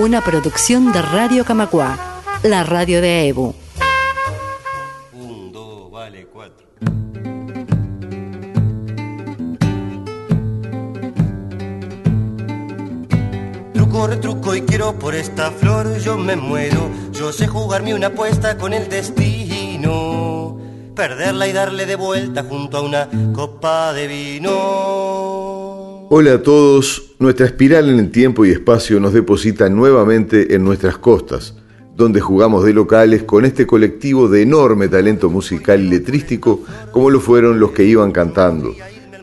Una producción de Radio Camacua, la radio de EBU. Un, dos, vale, cuatro. Truco, retruco y quiero por esta flor, yo me muero. Yo sé jugarme una apuesta con el destino. Perderla y darle de vuelta junto a una copa de vino. Hola a todos, nuestra espiral en el tiempo y espacio nos deposita nuevamente en nuestras costas, donde jugamos de locales con este colectivo de enorme talento musical y letrístico como lo fueron los que iban cantando,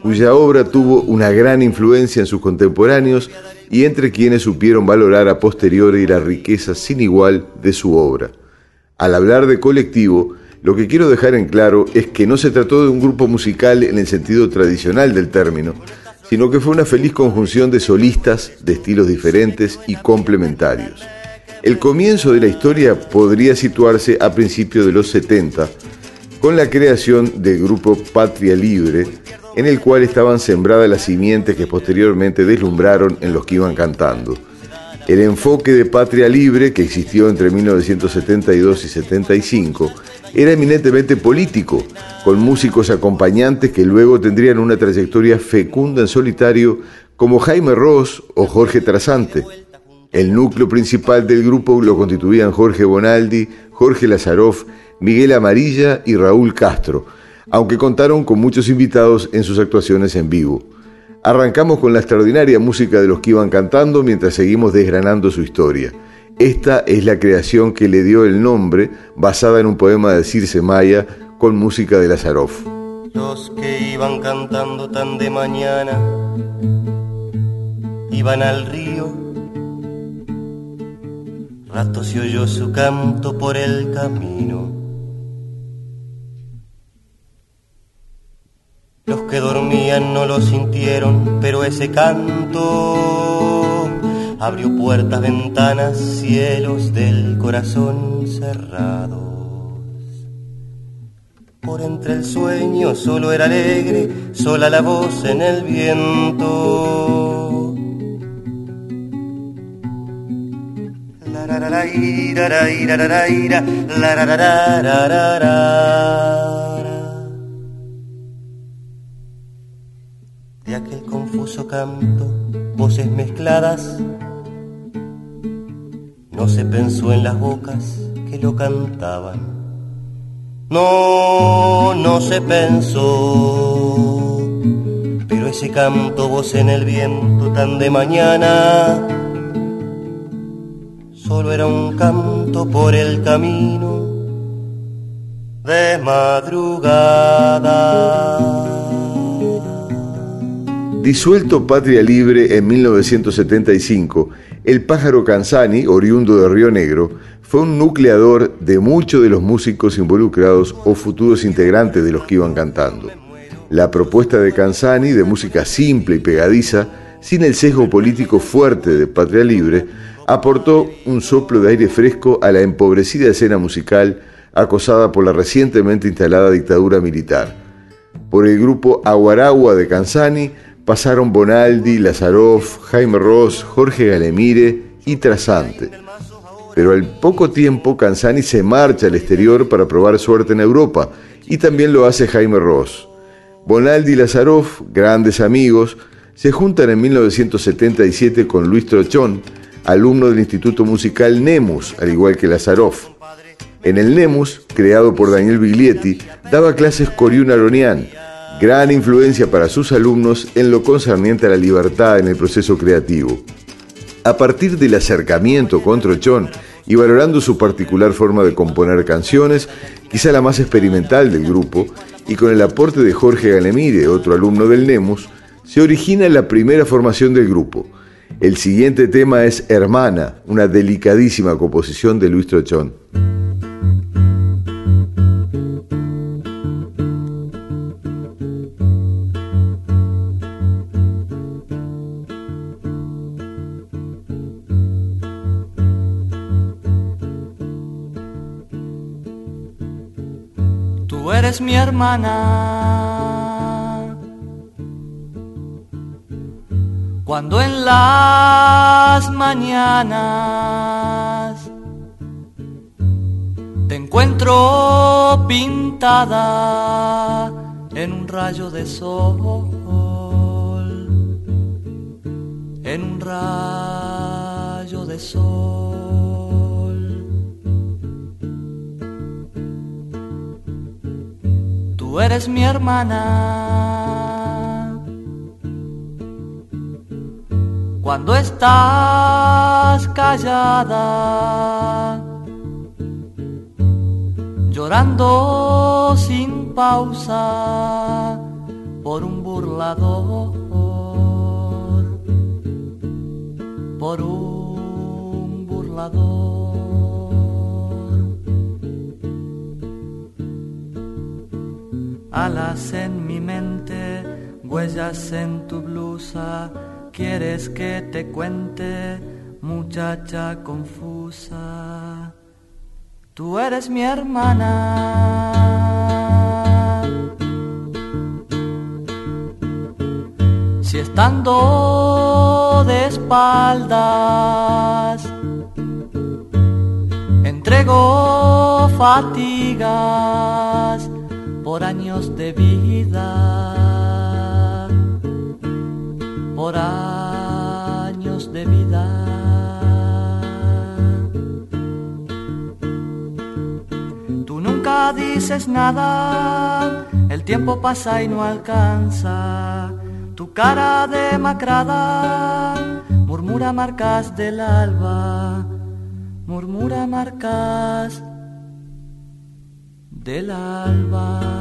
cuya obra tuvo una gran influencia en sus contemporáneos y entre quienes supieron valorar a posteriori la riqueza sin igual de su obra. Al hablar de colectivo, lo que quiero dejar en claro es que no se trató de un grupo musical en el sentido tradicional del término, sino que fue una feliz conjunción de solistas de estilos diferentes y complementarios. El comienzo de la historia podría situarse a principios de los 70, con la creación del grupo Patria Libre, en el cual estaban sembradas las simientes que posteriormente deslumbraron en los que iban cantando. El enfoque de Patria Libre, que existió entre 1972 y 75, era eminentemente político, con músicos acompañantes que luego tendrían una trayectoria fecunda en solitario como Jaime Ross o Jorge Trasante. El núcleo principal del grupo lo constituían Jorge Bonaldi, Jorge Lazaroff, Miguel Amarilla y Raúl Castro, aunque contaron con muchos invitados en sus actuaciones en vivo. Arrancamos con la extraordinaria música de los que iban cantando mientras seguimos desgranando su historia. Esta es la creación que le dio el nombre, basada en un poema de Circe Maya con música de Lazaroff. Los que iban cantando tan de mañana iban al río. Rato se oyó su canto por el camino. Los que dormían no lo sintieron, pero ese canto abrió puertas, ventanas, cielos del corazón cerrados. Por entre el sueño solo era alegre, sola la voz en el viento. De aquel confuso canto, voces mezcladas, no se pensó en las bocas que lo cantaban. No, no se pensó, pero ese canto, voz en el viento tan de mañana, solo era un canto por el camino de madrugada. Disuelto Patria Libre en 1975, el pájaro Canzani, oriundo de Río Negro, fue un nucleador de muchos de los músicos involucrados o futuros integrantes de los que iban cantando. La propuesta de Canzani, de música simple y pegadiza, sin el sesgo político fuerte de Patria Libre, aportó un soplo de aire fresco a la empobrecida escena musical acosada por la recientemente instalada dictadura militar. Por el grupo Aguaragua de Canzani pasaron Bonaldi, Lazaroff, Jaime Ross, Jorge Galemire y Trasante. Pero al poco tiempo Canzani se marcha al exterior para probar suerte en Europa y también lo hace Jaime Ross. Bonaldi y Lazaroff, grandes amigos, se juntan en 1977 con Luis Trochón, alumno del Instituto Musical Nemus, al igual que Lazaroff. En el Nemus, creado por Daniel Biglietti, daba clases Coriún Aronian, gran influencia para sus alumnos en lo concerniente a la libertad en el proceso creativo. A partir del acercamiento con Trochón y valorando su particular forma de componer canciones, quizá la más experimental del grupo, y con el aporte de Jorge Galemire, otro alumno del Nemus, se origina la primera formación del grupo. El siguiente tema es Hermana, una delicadísima composición de Luis Trochón. Mi hermana cuando en las mañanas te encuentro pintada en un rayo de sol, en un rayo de sol. Eres mi hermana cuando estás callada, llorando sin pausa por un burlador, por un burlador. Alas en mi mente, huellas en tu blusa quieres que te cuente, muchacha confusa? Tú eres mi hermana. Si estando de espaldas entrego fatigas por años de vida, por años de vida. Tú nunca dices nada, el tiempo pasa y no alcanza. Tu cara demacrada murmura marcas del alba, murmura marcas del alba.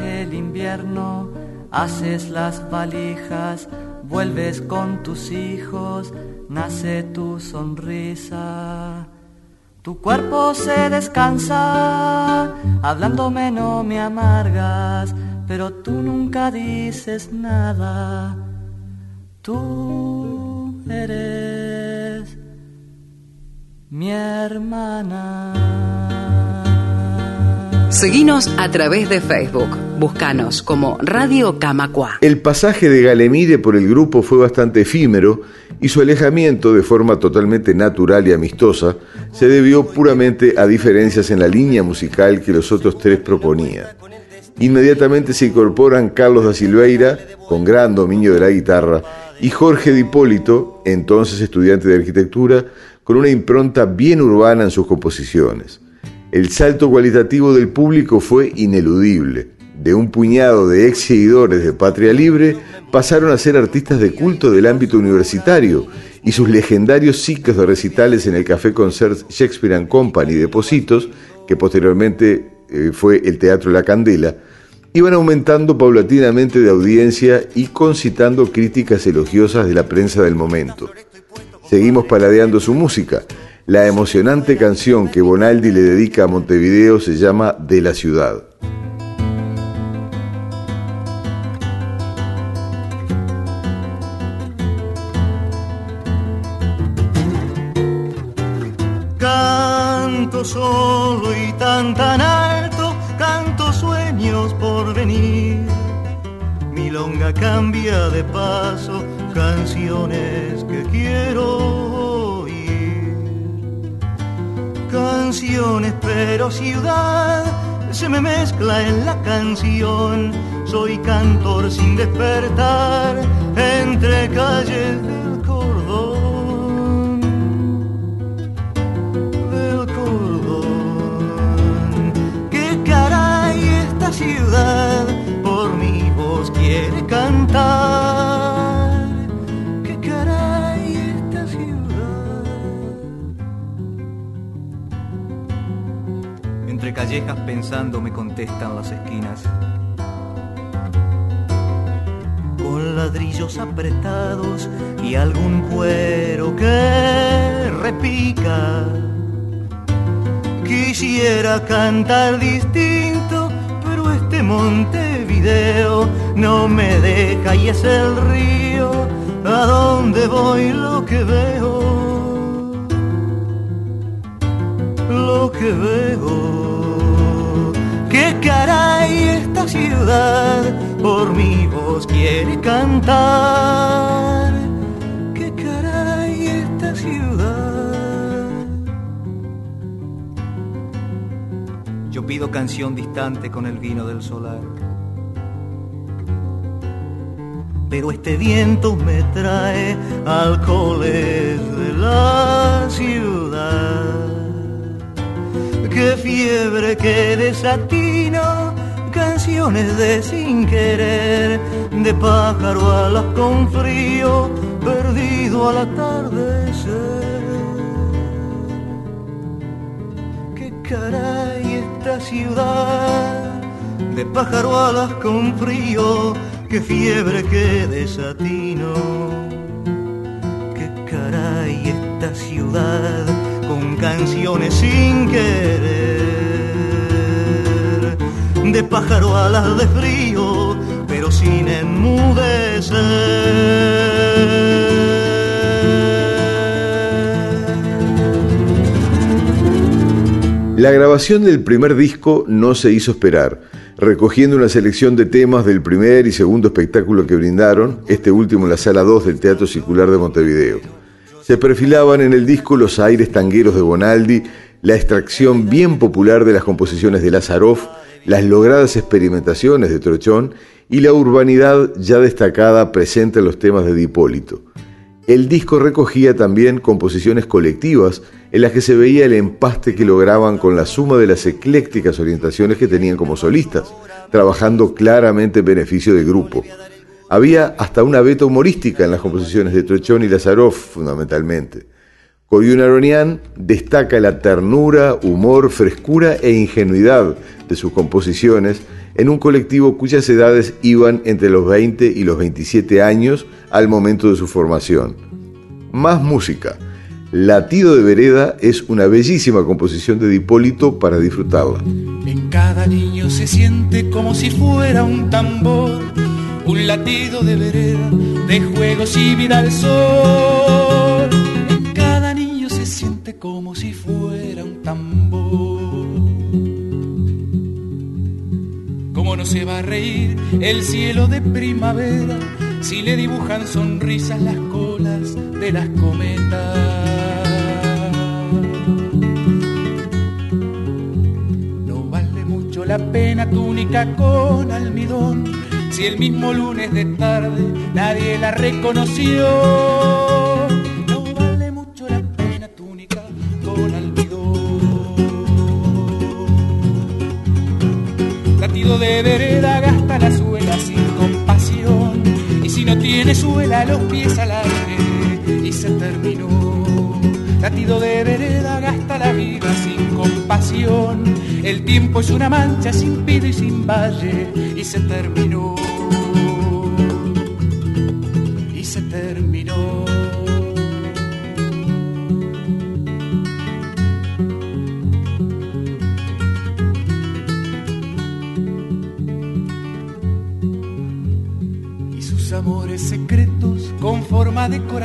el invierno, haces las valijas, vuelves con tus hijos, nace tu sonrisa. Tu cuerpo se descansa, hablándome no me amargas, pero tú nunca dices nada. Tú eres mi hermana. Seguinos a través de Facebook. Búscanos como Radio Camacua. El pasaje de Galemire por el grupo fue bastante efímero y su alejamiento de forma totalmente natural y amistosa se debió puramente a diferencias en la línea musical que los otros tres proponían. Inmediatamente se incorporan Carlos da Silveira, con gran dominio de la guitarra, y Jorge Di Hipólito, entonces estudiante de arquitectura, con una impronta bien urbana en sus composiciones. El salto cualitativo del público fue ineludible. De un puñado de ex seguidores de Patria Libre pasaron a ser artistas de culto del ámbito universitario y sus legendarios ciclos de recitales en el Café Concert Shakespeare and Company de Positos, que posteriormente eh, fue el Teatro La Candela, iban aumentando paulatinamente de audiencia y concitando críticas elogiosas de la prensa del momento. Seguimos paladeando su música la emocionante canción que Bonaldi le dedica a Montevideo se llama De la ciudad. Solo y tan tan alto, canto sueños por venir. Mi longa cambia de paso, canciones que quiero canciones, pero ciudad se me mezcla en la canción. Soy cantor sin despertar entre calles ¿Qué caray esta ciudad? Entre callejas pensando me contestan las esquinas. Con ladrillos apretados y algún cuero que repica. Quisiera cantar distinto Montevideo no me deja y es el río a donde voy lo que veo. Lo que veo. ¿Qué caray esta ciudad por mi voz quiere cantar? Canción distante con el vino del solar. Pero este viento me trae alcoholes de la ciudad. Qué fiebre, qué desatino, canciones de sin querer, de pájaro alas con frío, perdido al atardecer. Qué caray ciudad, de pájaro alas con frío, qué fiebre, qué desatino. Qué caray esta ciudad con canciones sin querer. De pájaro alas de frío, pero sin enmudecer. La grabación del primer disco no se hizo esperar, recogiendo una selección de temas del primer y segundo espectáculo que brindaron, este último en la sala 2 del Teatro Circular de Montevideo. Se perfilaban en el disco los aires tangueros de Bonaldi, la extracción bien popular de las composiciones de Lazaroff, las logradas experimentaciones de Trochón y la urbanidad ya destacada presente en los temas de Dipólito. El disco recogía también composiciones colectivas en las que se veía el empaste que lograban con la suma de las eclécticas orientaciones que tenían como solistas, trabajando claramente en beneficio del grupo. Había hasta una beta humorística en las composiciones de Trochón y Lazaroff, fundamentalmente. Coyun Aronian destaca la ternura, humor, frescura e ingenuidad de sus composiciones en un colectivo cuyas edades iban entre los 20 y los 27 años al momento de su formación. Más música. Latido de Vereda es una bellísima composición de Dipólito para disfrutarla. En cada niño se siente como si fuera un tambor, un latido de vereda, de juegos y vida al sol. Se va a reír el cielo de primavera si le dibujan sonrisas las colas de las cometas? No vale mucho la pena túnica con almidón si el mismo lunes de tarde nadie la reconoció. Los pies al aire y se terminó. Latido de vereda gasta la vida sin compasión. El tiempo es una mancha sin pido y sin valle y se terminó.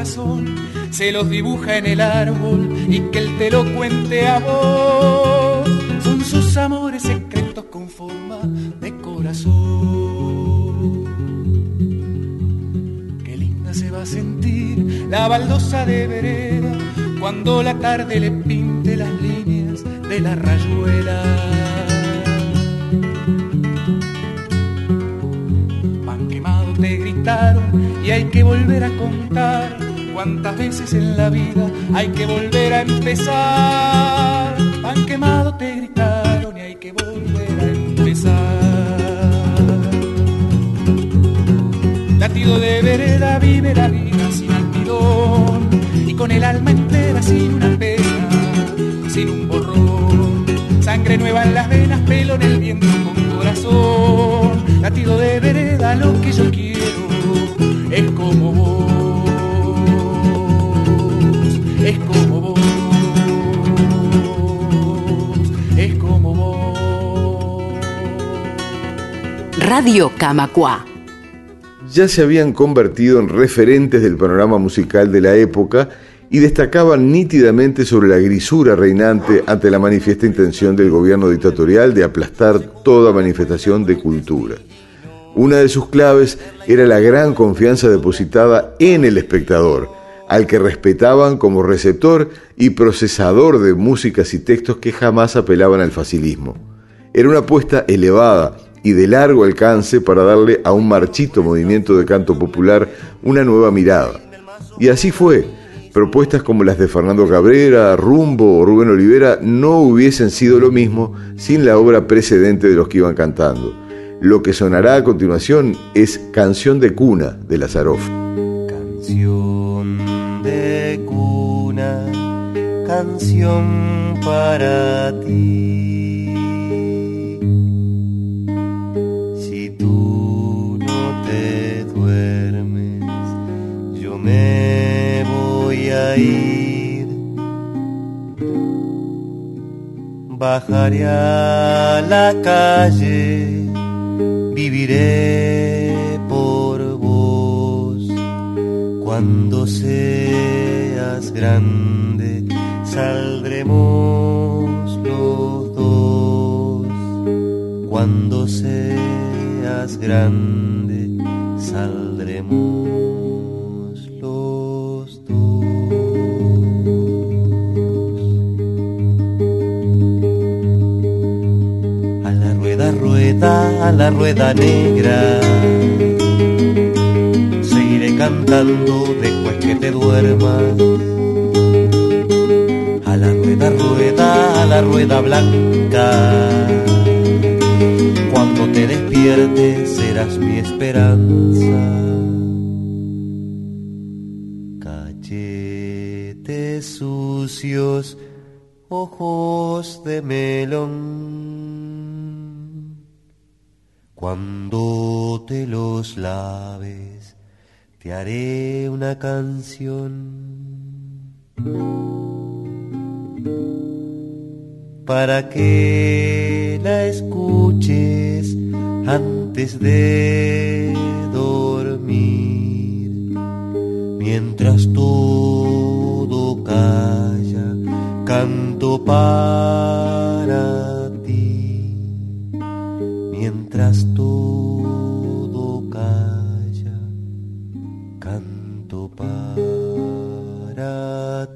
Se los dibuja en el árbol y que él te lo cuente a vos. Son sus amores secretos con forma de corazón. Qué linda se va a sentir la baldosa de vereda cuando la tarde le pinte las líneas de la rayuela. Pan quemado te gritaron y hay que volver a contar cuántas veces en la vida hay que volver a empezar. Pan quemado te gritaron y hay que volver a empezar. Latido de vereda vive la vida sin almidón y con el alma entera Radio Camacua. Ya se habían convertido en referentes del panorama musical de la época y destacaban nítidamente sobre la grisura reinante ante la manifiesta intención del gobierno dictatorial de aplastar toda manifestación de cultura. Una de sus claves era la gran confianza depositada en el espectador, al que respetaban como receptor y procesador de músicas y textos que jamás apelaban al facilismo. Era una apuesta elevada y de largo alcance para darle a un marchito movimiento de canto popular una nueva mirada. Y así fue, propuestas como las de Fernando Cabrera, Rumbo o Rubén Olivera no hubiesen sido lo mismo sin la obra precedente de los que iban cantando. Lo que sonará a continuación es Canción de Cuna de Lazaroff. Canción de cuna, canción para ti. Ir. Bajaré a la calle, viviré por vos. Cuando seas grande, saldremos los dos. Cuando seas grande, saldremos rueda, a la rueda negra. Seguiré cantando después que te duermas. A la rueda, rueda, a la rueda blanca. Cuando te despiertes serás mi esperanza. Cachetes sucios, ojos de melón. Cuando te los laves, te haré una canción. Para que la escuches antes de dormir. Mientras todo calla, canto para ti. Mientras canto para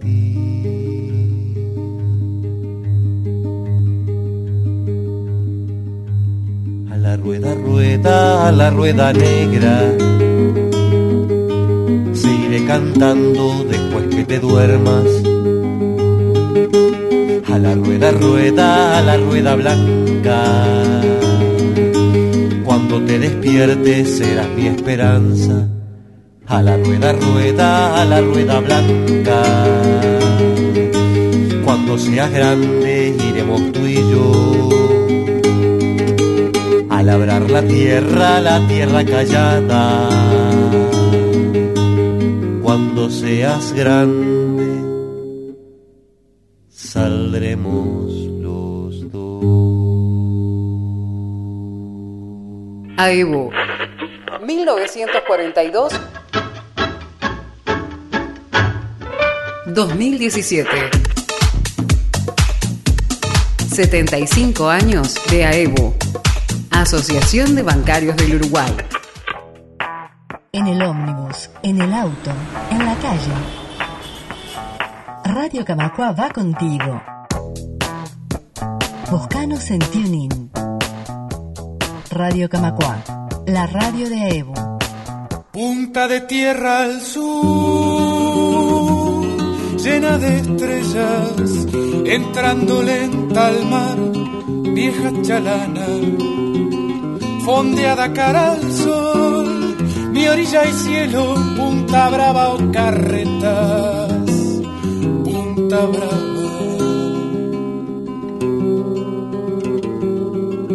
ti. A la rueda, rueda, a la rueda negra. Seguiré cantando después que te duermas. A la rueda, rueda, a la rueda blanca. Cuando te despiertes serás mi esperanza. A la rueda, rueda, a la rueda blanca. Cuando seas grande iremos tú y yo a labrar la tierra, la tierra callada. Cuando seas grande, saldremos los dos. AEBO 1942 2017 75 años de AEBO Asociación de Bancarios del Uruguay En el ómnibus, en el auto, en la calle. Radio Camacua va contigo. Buscanos en TuneIn. Radio Camacua, la radio de Evo. Punta de tierra al sur, llena de estrellas, entrando lenta al mar, vieja chalana, fondeada cara al sol, mi orilla y cielo, punta brava o carretas, punta brava.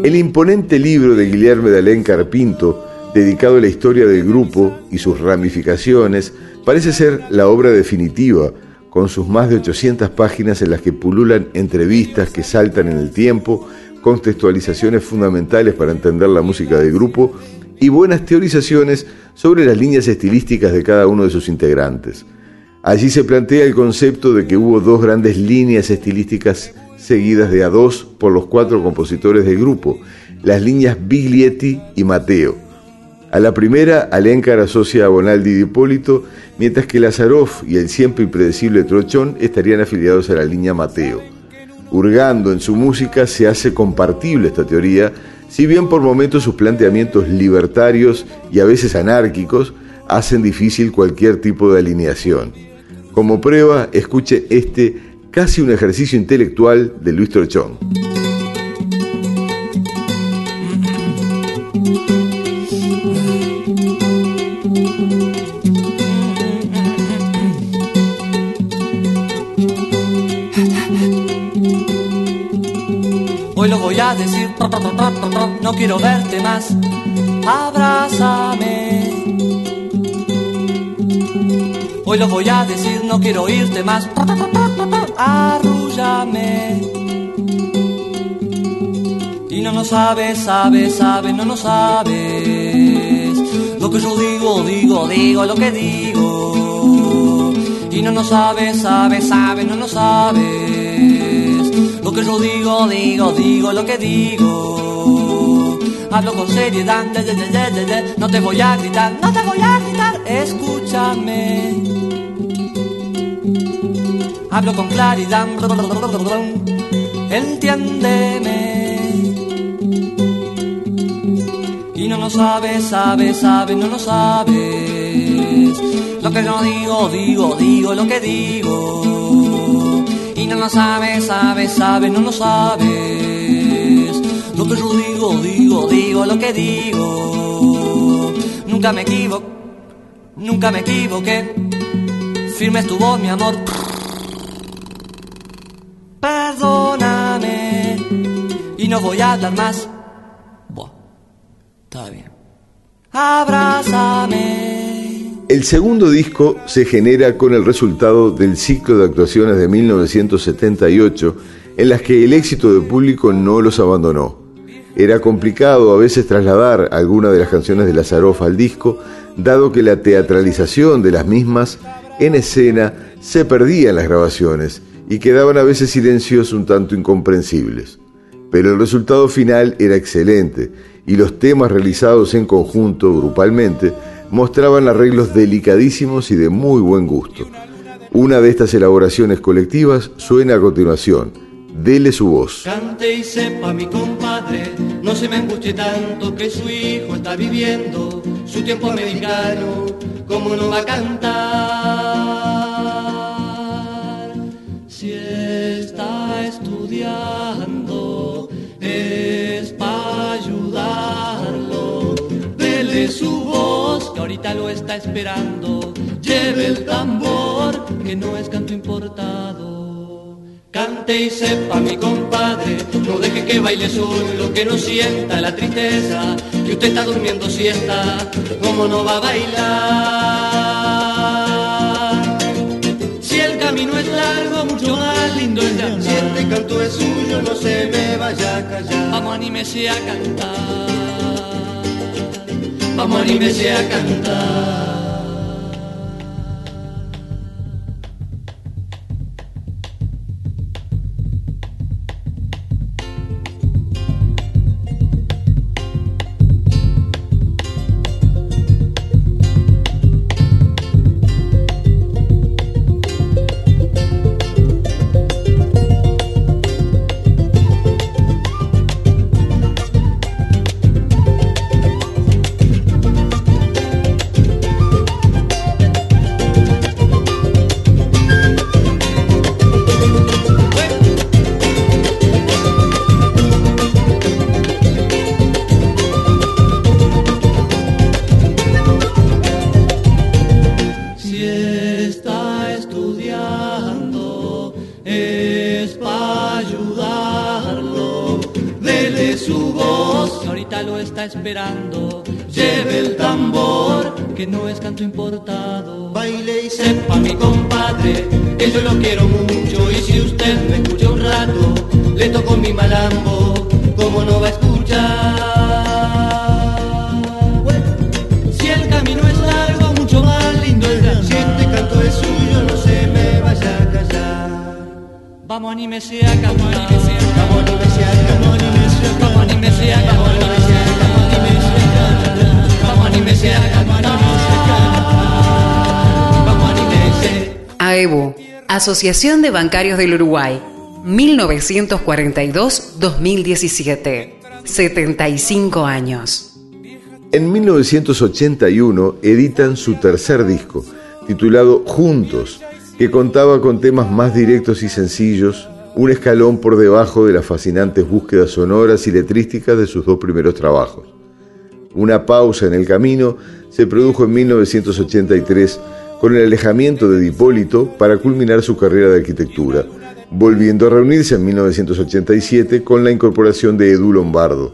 El imponente libro de Guillermo de Alencar Pinto, dedicado a la historia del grupo y sus ramificaciones, parece ser la obra definitiva, con sus más de 800 páginas en las que pululan entrevistas que saltan en el tiempo, contextualizaciones fundamentales para entender la música del grupo y buenas teorizaciones sobre las líneas estilísticas de cada uno de sus integrantes. Allí se plantea el concepto de que hubo dos grandes líneas estilísticas seguidas de a dos por los cuatro compositores del grupo, las líneas Biglietti y Mateo. A la primera, Alencar asocia a Bonaldi y Hipólito, mientras que Lazaroff y el siempre impredecible Trochón estarían afiliados a la línea Mateo. Hurgando en su música se hace compartible esta teoría, si bien por momentos sus planteamientos libertarios y a veces anárquicos hacen difícil cualquier tipo de alineación. Como prueba, escuche este casi un ejercicio intelectual de Luis Trochón. Decir, no quiero verte más, abrázame. Hoy lo voy a decir, no quiero oírte más arrúllame. Y no lo sabes, sabes, sabes, no lo sabes. Lo que yo digo, digo, digo lo que digo. Y no lo sabes, sabes, sabes, no lo sabes. Lo que yo digo, digo, digo lo que digo. Hablo con seriedad, no te voy a gritar, no te voy a gritar, escúchame hablo con claridad, entiéndeme. Y no lo sabes, sabes, sabes, no lo sabes. Lo que yo digo, digo, digo lo que digo. No lo sabes, sabes, sabes, no lo sabes. Lo que yo digo, digo, digo lo que digo. Nunca me equivoco, nunca me equivoqué. Firme estuvo mi amor perdóname y no voy a hablar más. Buah, está bien. Abrázame. El segundo disco se genera con el resultado del ciclo de actuaciones de 1978 en las que el éxito del público no los abandonó. Era complicado a veces trasladar algunas de las canciones de Lazaroff al disco, dado que la teatralización de las mismas en escena se perdía en las grabaciones y quedaban a veces silencios un tanto incomprensibles. Pero el resultado final era excelente y los temas realizados en conjunto, grupalmente, mostraban arreglos delicadísimos y de muy buen gusto. Una de estas elaboraciones colectivas suena a continuación. Dele su voz. Cante y sepa mi compadre, no se me angustie tanto que su hijo está viviendo su tiempo americano, como no va a cantar? es lo está esperando. Lleve el tambor, que no es canto importado. Cante y sepa mi compadre, no deje que baile solo, que no sienta la tristeza, que usted está durmiendo siesta, como no va a bailar. Si el camino es largo, mucho más lindo es de Si este canto es suyo, no se me vaya a callar. Vamos, anímese a cantar. Vamos, anímese a cantar. Lo AEBU, Asociación de Bancarios del Uruguay, 1942-2017, 75 años. En 1981 editan su tercer disco, titulado Juntos, que contaba con temas más directos y sencillos, un escalón por debajo de las fascinantes búsquedas sonoras y letrísticas de sus dos primeros trabajos. Una pausa en el camino se produjo en 1983 con el alejamiento de Dipólito para culminar su carrera de arquitectura, volviendo a reunirse en 1987 con la incorporación de Edu Lombardo,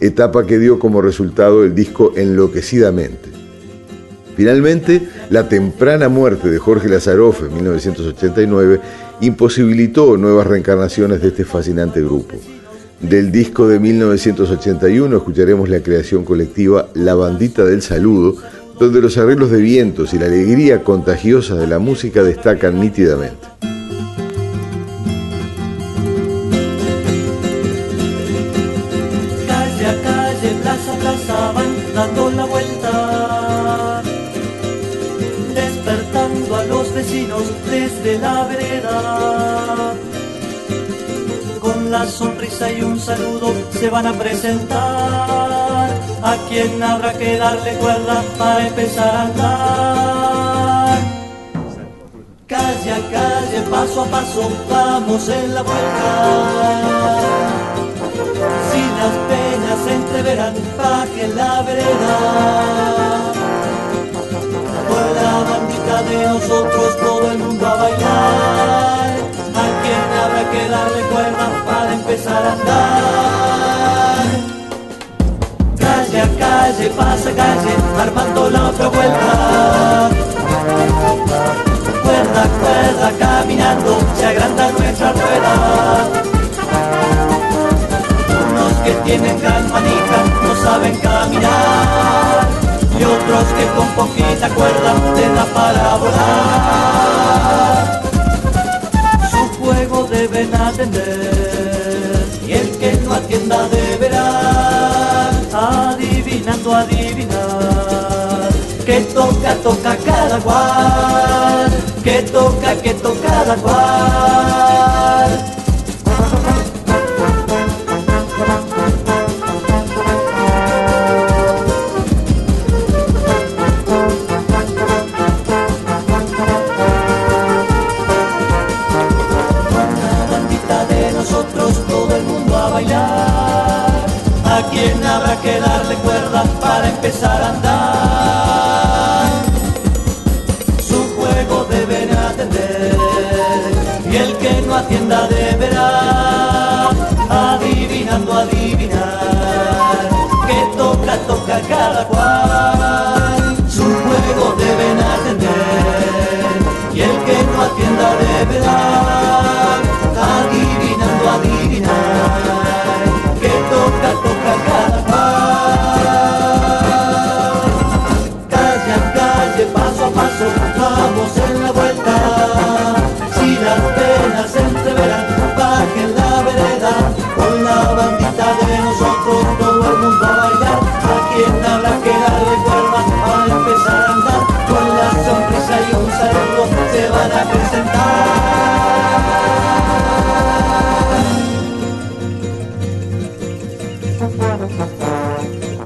etapa que dio como resultado el disco Enloquecidamente. Finalmente, la temprana muerte de Jorge Lazaroff en 1989 imposibilitó nuevas reencarnaciones de este fascinante grupo. Del disco de 1981 escucharemos la creación colectiva La Bandita del Saludo, donde los arreglos de vientos y la alegría contagiosa de la música destacan nítidamente. Calle a calle, plaza a plaza dando la vuelta, despertando a los vecinos desde la vereda. La sonrisa y un saludo se van a presentar a quien habrá que darle cuerda para empezar a andar. Calle a calle, paso a paso, vamos en la vuelta. Si las peñas se entreverán, baje la vereda. Con la bandita de nosotros todo el mundo a bailar. A habrá que darle cuerda para empezar a andar. Calle a calle, pasa calle, armando la otra vuelta. Cuerda, cuerda, caminando, se agranda nuestra rueda unos que tienen gran manija no saben caminar y otros que con poquita cuerda te da para volar. Deben atender y el que no atienda deberá adivinando adivinar que toca toca cada cual que toca que toca cada cual. Su juego deben atender y el que no atienda deberá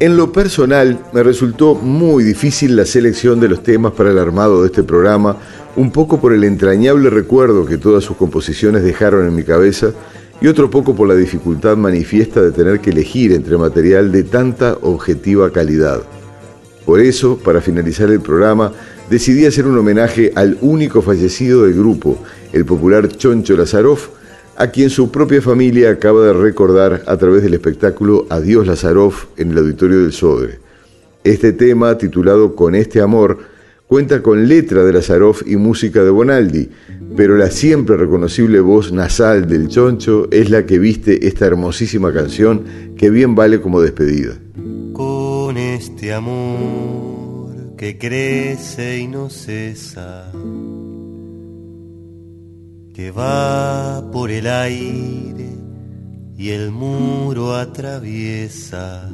En lo personal, me resultó muy difícil la selección de los temas para el armado de este programa, un poco por el entrañable recuerdo que todas sus composiciones dejaron en mi cabeza y otro poco por la dificultad manifiesta de tener que elegir entre material de tanta objetiva calidad. Por eso, para finalizar el programa, decidí hacer un homenaje al único fallecido del grupo, el popular Choncho Lazaroff, a quien su propia familia acaba de recordar a través del espectáculo Adiós Lazaroff en el auditorio del Sodre. Este tema, titulado Con este amor, cuenta con letra de Lazaroff y música de Bonaldi, pero la siempre reconocible voz nasal del Choncho es la que viste esta hermosísima canción que bien vale como despedida. Con este amor que crece y no cesa que va por el aire y el muro atraviesa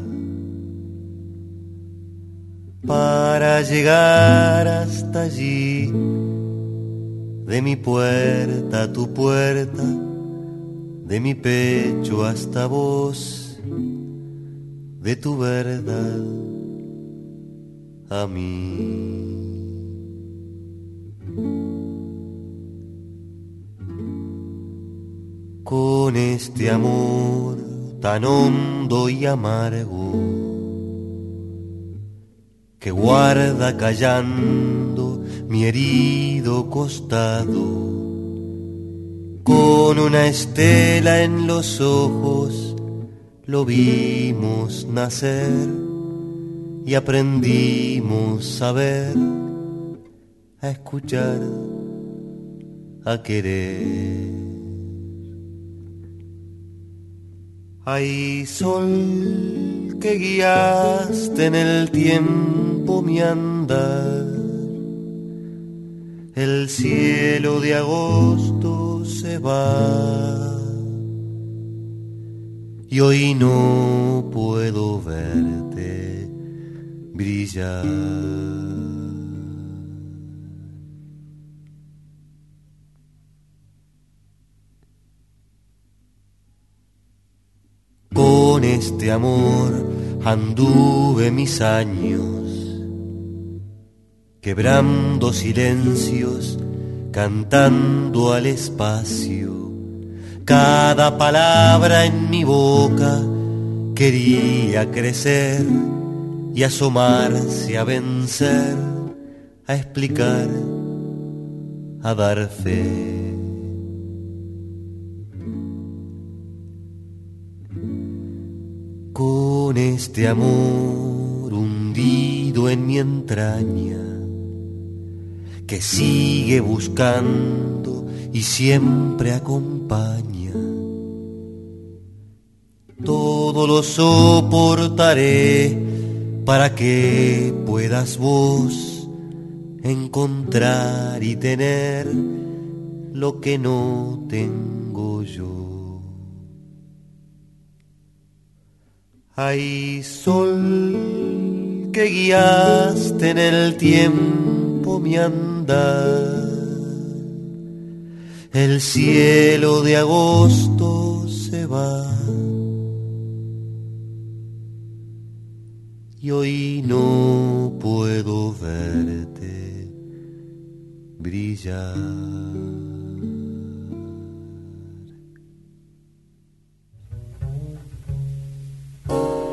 para llegar hasta allí, de mi puerta a tu puerta, de mi pecho hasta vos, de tu verdad a mí. Con este amor tan hondo y amargo que guarda callando mi herido costado con una estela en los ojos lo vimos nacer y aprendimos a ver, a escuchar, a querer. Ay, sol que guiaste en el tiempo mi andar, el cielo de agosto se va y hoy no puedo verte brillar. Con este amor anduve mis años, quebrando silencios, cantando al espacio. Cada palabra en mi boca quería crecer y asomarse a vencer, a explicar, a dar fe. Con este amor hundido en mi entraña, que sigue buscando y siempre acompaña. Todo lo soportaré para que puedas vos encontrar y tener lo que no tengo yo. Hay sol que guiaste en el tiempo mi andar. El cielo de agosto se va. Y hoy no puedo verte brillar.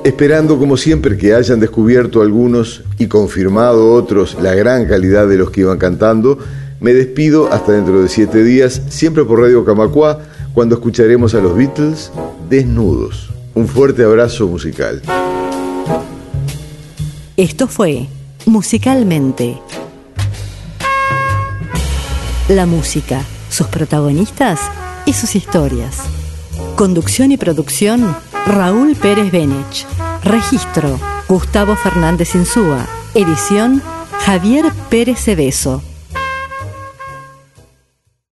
Esperando como siempre que hayan descubierto algunos y confirmado otros la gran calidad de los que iban cantando, me despido hasta dentro de siete días, siempre por Radio Camacua, cuando escucharemos a los Beatles desnudos. Un fuerte abrazo musical. Esto fue Musicalmente. La música, sus protagonistas y sus historias. Conducción y producción, Raúl Pérez Benech. Registro, Gustavo Fernández Insúa. Edición, Javier Pérez Cebeso.